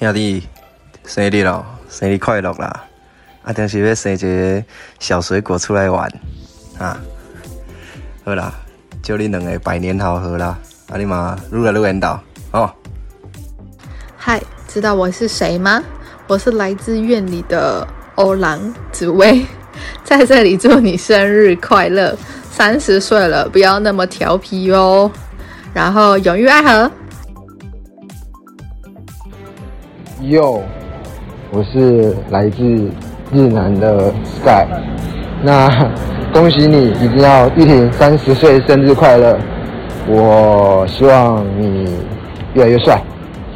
兄弟，生日咯，生日快乐啦！啊，定是要生一个小水果出来玩啊！好啦，祝你两个百年好合啦！啊，你嘛愈来愈缘投哦。嗨，知道我是谁吗？我是来自院里的欧郎紫薇，在这里祝你生日快乐！三十岁了，不要那么调皮哦。然后永浴爱河。哟，我是来自日南的 Sky，那恭喜你一定要玉婷三十岁生日快乐！我希望你越来越帅，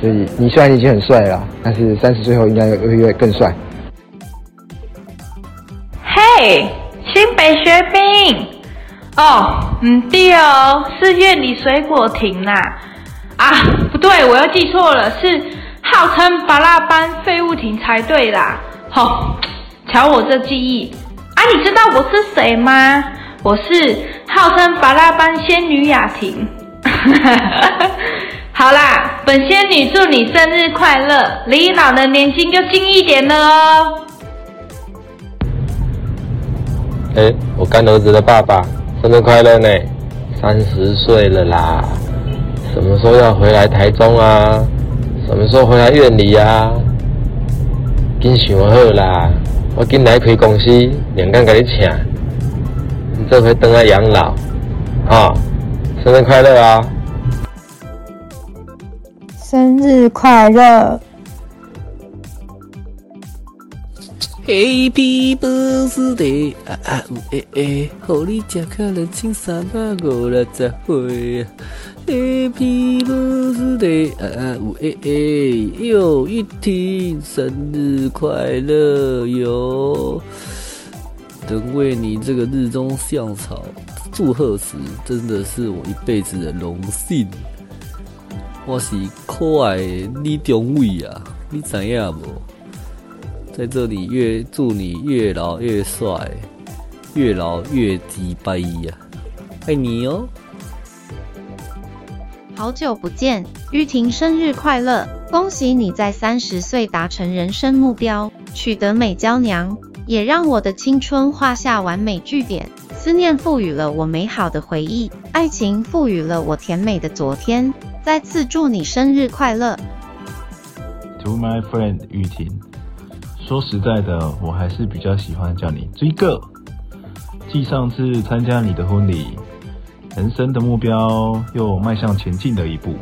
所以你虽然已经很帅了，但是三十岁后应该会越更帅。嘿，新北学兵哦，嗯对哦，是院里水果亭啦。啊，不对，我又记错了，是。号称巴拉班废物亭才对啦！吼，瞧我这记忆啊！你知道我是谁吗？我是号称巴拉班仙女雅婷。好啦，本仙女祝你生日快乐，离老的年轻就近一点了哦。哎，我干儿子的爸爸，生日快乐呢！三十岁了啦，什么时候要回来台中啊？什么时候回来院里啊？紧想好啦，我紧来开公司，两间给你请。你这回等来养老，啊，生日快乐啊！生日快乐！Happy birthday 啊啊呜诶诶，祝你吃可能青三百五六十岁。Happy birthday 啊呜诶诶，又一天生日快乐哟！能为你这个日中向草祝贺时，真的是我一辈子的荣幸。我是可爱的李中伟啊，你知影无？在这里越祝你越老越帅，越老越鸡掰呀！爱你哦！好久不见，玉婷生日快乐！恭喜你在三十岁达成人生目标，取得美娇娘，也让我的青春画下完美句点。思念赋予了我美好的回忆，爱情赋予了我甜美的昨天。再次祝你生日快乐！To my friend 玉婷，说实在的，我还是比较喜欢叫你追哥。继上次参加你的婚礼。人生的目标又迈向前进的一步。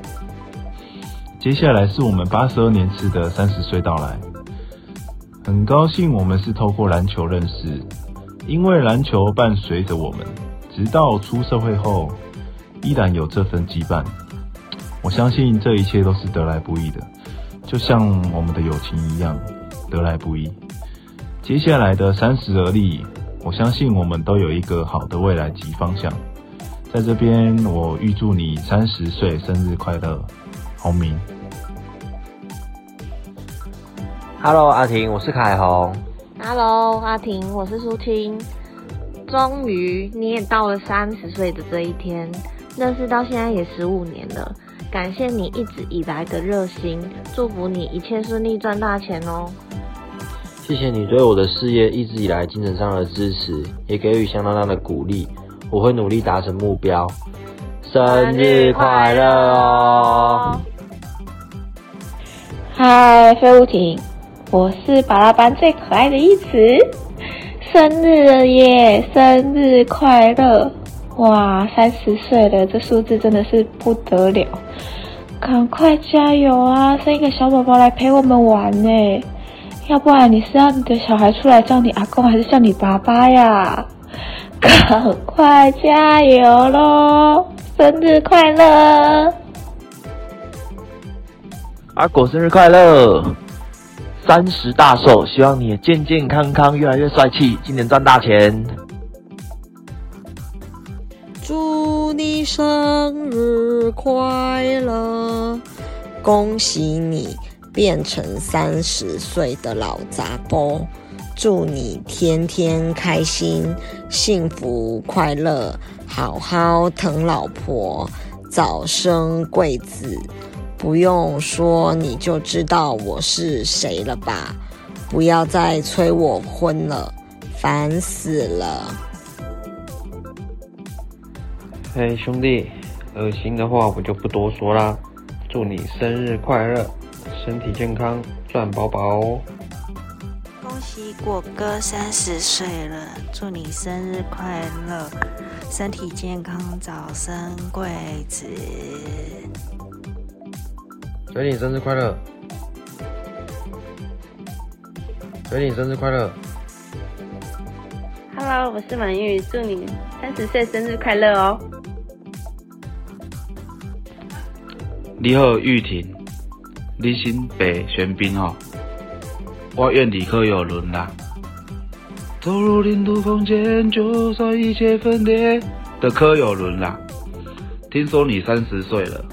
接下来是我们八十二年次的三十岁到来，很高兴我们是透过篮球认识，因为篮球伴随着我们，直到出社会后依然有这份羁绊。我相信这一切都是得来不易的，就像我们的友情一样得来不易。接下来的三十而立，我相信我们都有一个好的未来及方向。在这边，我预祝你三十岁生日快乐，洪明。Hello，阿婷，我是凯宏。Hello，阿婷，我是苏青。终于，你也到了三十岁的这一天，认识到现在也十五年了。感谢你一直以来的热心，祝福你一切顺利，赚大钱哦。谢谢你对我的事业一直以来精神上的支持，也给予相当大的鼓励。我会努力达成目标，生日快乐哦！嗨，飞舞艇，我是巴拉班最可爱的一子，生日了耶！生日快乐！哇，三十岁了，这数字真的是不得了！赶快加油啊，生一个小宝宝来陪我们玩呢！要不然你是让你的小孩出来叫你阿公，还是叫你爸爸呀？赶快加油喽！生日快乐！阿果生日快乐！三十大寿，希望你也健健康康，越来越帅气，今年赚大钱！祝你生日快乐！恭喜你变成三十岁的老杂包！祝你天天开心、幸福、快乐，好好疼老婆，早生贵子，不用说你就知道我是谁了吧？不要再催我婚了，烦死了！嘿，兄弟，恶心的话我就不多说啦。祝你生日快乐，身体健康，赚饱饱！恭喜果哥三十岁了，祝你生日快乐，身体健康，早生贵子。水你生日快乐！水你生日快乐！Hello，我是满玉，祝你三十岁生日快乐哦！你好，玉婷，你新北玄彬哦，我愿你可有伦啦。走入零度空间，就算一切分裂的柯有伦啦。听说你三十岁了。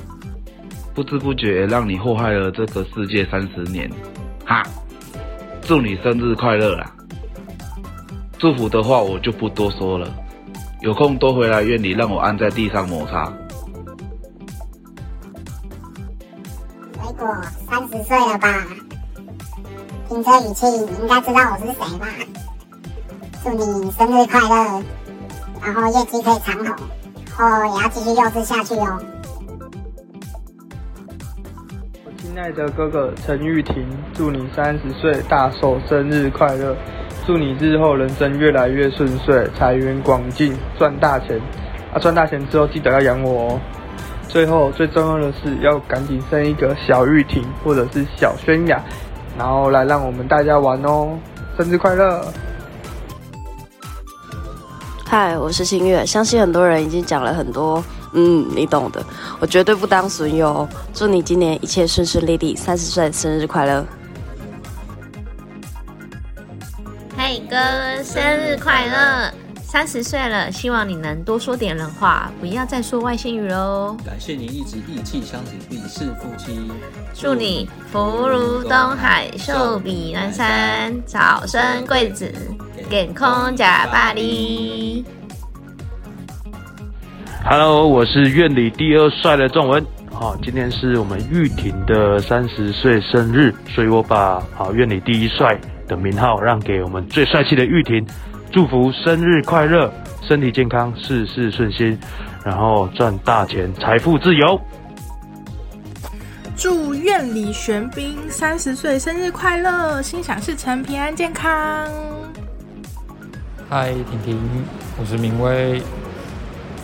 不知不觉让你祸害了这个世界三十年，哈！祝你生日快乐啦！祝福的话我就不多说了，有空多回来院里让我按在地上摩擦。水果三十岁了吧？听这语气，你应该知道我是谁吧？祝你生日快乐，然后业绩可以长红，后也要继续幼稚下去哦。亲爱的哥哥陈玉婷，祝你三十岁大寿生日快乐！祝你日后人生越来越顺遂，财源广进，赚大钱！啊，赚大钱之后记得要养我哦！最后最重要的是要赶紧生一个小玉婷或者是小轩雅，然后来让我们大家玩哦！生日快乐！嗨，我是新月，相信很多人已经讲了很多。嗯，你懂的，我绝对不当损友。祝你今年一切顺顺利利，三十岁生日快乐！嘿哥，生日快乐！三十岁了，希望你能多说点人话，不要再说外星语喽。感谢你一直意气相挺，必是夫妻。祝你福如东海，寿比南山，早生贵子，健康假巴黎。Hello，我是院里第二帅的仲文。好，今天是我们玉婷的三十岁生日，所以我把好院里第一帅的名号让给我们最帅气的玉婷，祝福生日快乐，身体健康，事事顺心，然后赚大钱，财富自由。祝愿李玄彬三十岁生日快乐，心想事成，平安健康。嗨，婷婷，我是明威。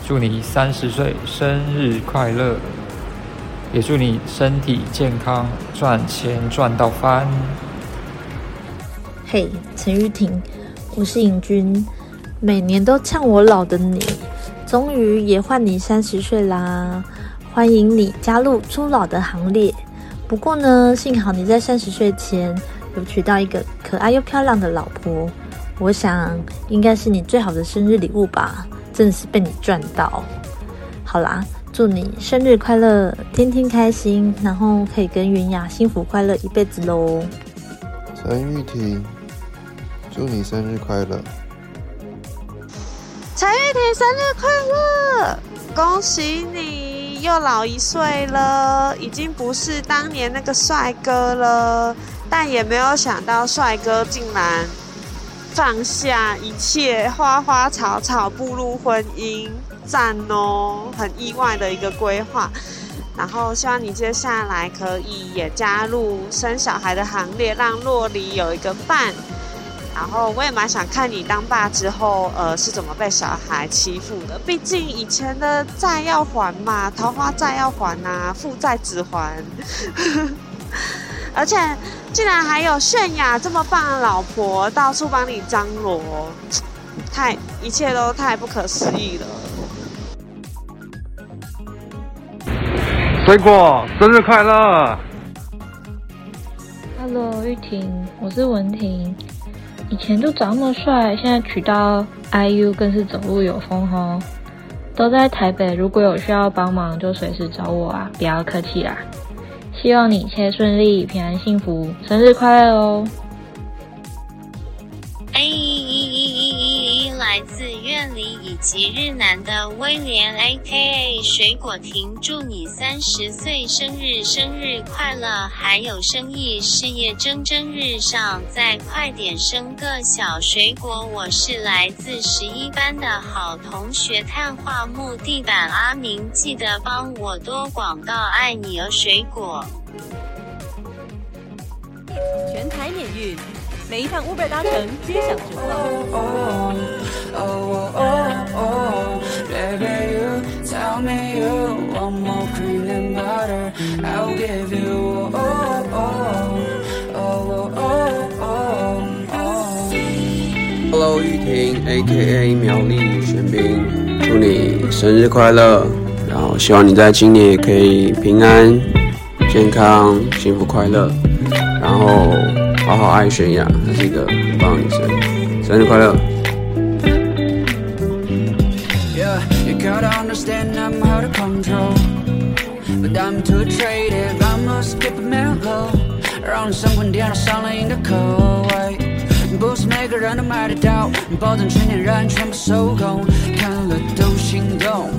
祝你三十岁生日快乐，也祝你身体健康，赚钱赚到翻。嘿，陈玉婷，我是尹君，每年都呛我老的你，终于也换你三十岁啦！欢迎你加入初老的行列。不过呢，幸好你在三十岁前有娶到一个可爱又漂亮的老婆，我想应该是你最好的生日礼物吧。真的是被你赚到！好啦，祝你生日快乐，天天开心，然后可以跟云雅幸福快乐一辈子喽！陈玉婷，祝你生日快乐！陈玉婷生日快乐！恭喜你又老一岁了，已经不是当年那个帅哥了，但也没有想到帅哥竟然。放下一切花花草草，步入婚姻，赞哦！很意外的一个规划。然后希望你接下来可以也加入生小孩的行列，让洛里有一个伴。然后我也蛮想看你当爸之后，呃，是怎么被小孩欺负的。毕竟以前的债要还嘛，桃花债要还呐，父债子还。而且，竟然还有泫雅这么棒的老婆，到处帮你张罗，太一切都太不可思议了。水果，生日快乐！Hello，玉婷，我是文婷。以前就长那么帅，现在娶到 IU 更是走路有风哦。都在台北，如果有需要帮忙，就随时找我啊，不要客气啦。希望你一切顺利、平安、幸福，生日快乐哦！哎，来自万里以及日南的威廉 A.K.A 水果亭，祝你三十岁生日生日快乐，还有生意事业蒸蒸日上，再快点生个小水果。我是来自十一班的好同学，碳化木地板阿明，记得帮我多广告，爱你哦，水果。全台免运，每一趟 Uber 搭乘皆享折扣。Hello，玉婷，A.K.A 苗栗玄彬，祝你生日快乐！然后希望你在今年也可以平安、健康、幸福、快乐。然后好好爱泫雅，她是一个很棒的女生，生日快乐让生活颠倒上了瘾的口味。不是每个人都买得到，保证全年人全部收工，看了都心动，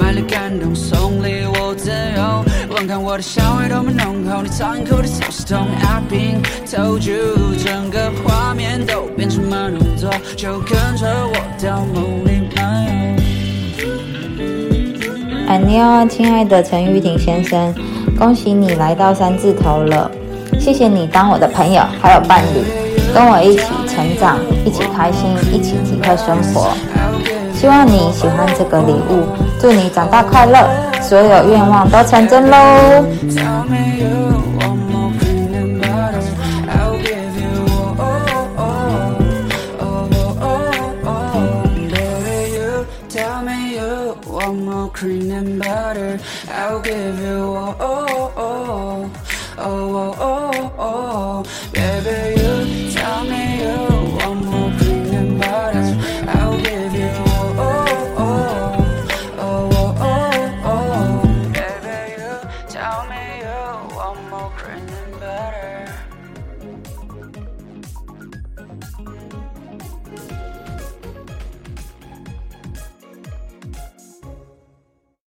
买了感动，送礼我自由。闻看我的香味多么浓厚，你苍蝇口的草是痛。I've been told you，整个画面都变成慢动作，就跟着我到梦里漫游。安妞，亲爱的陈玉婷先生，恭喜你来到三字头了，谢谢你当我的朋友还有伴侣。跟我一起成长，一起开心，一起体会生活。希望你喜欢这个礼物，祝你长大快乐，所有愿望都成真喽！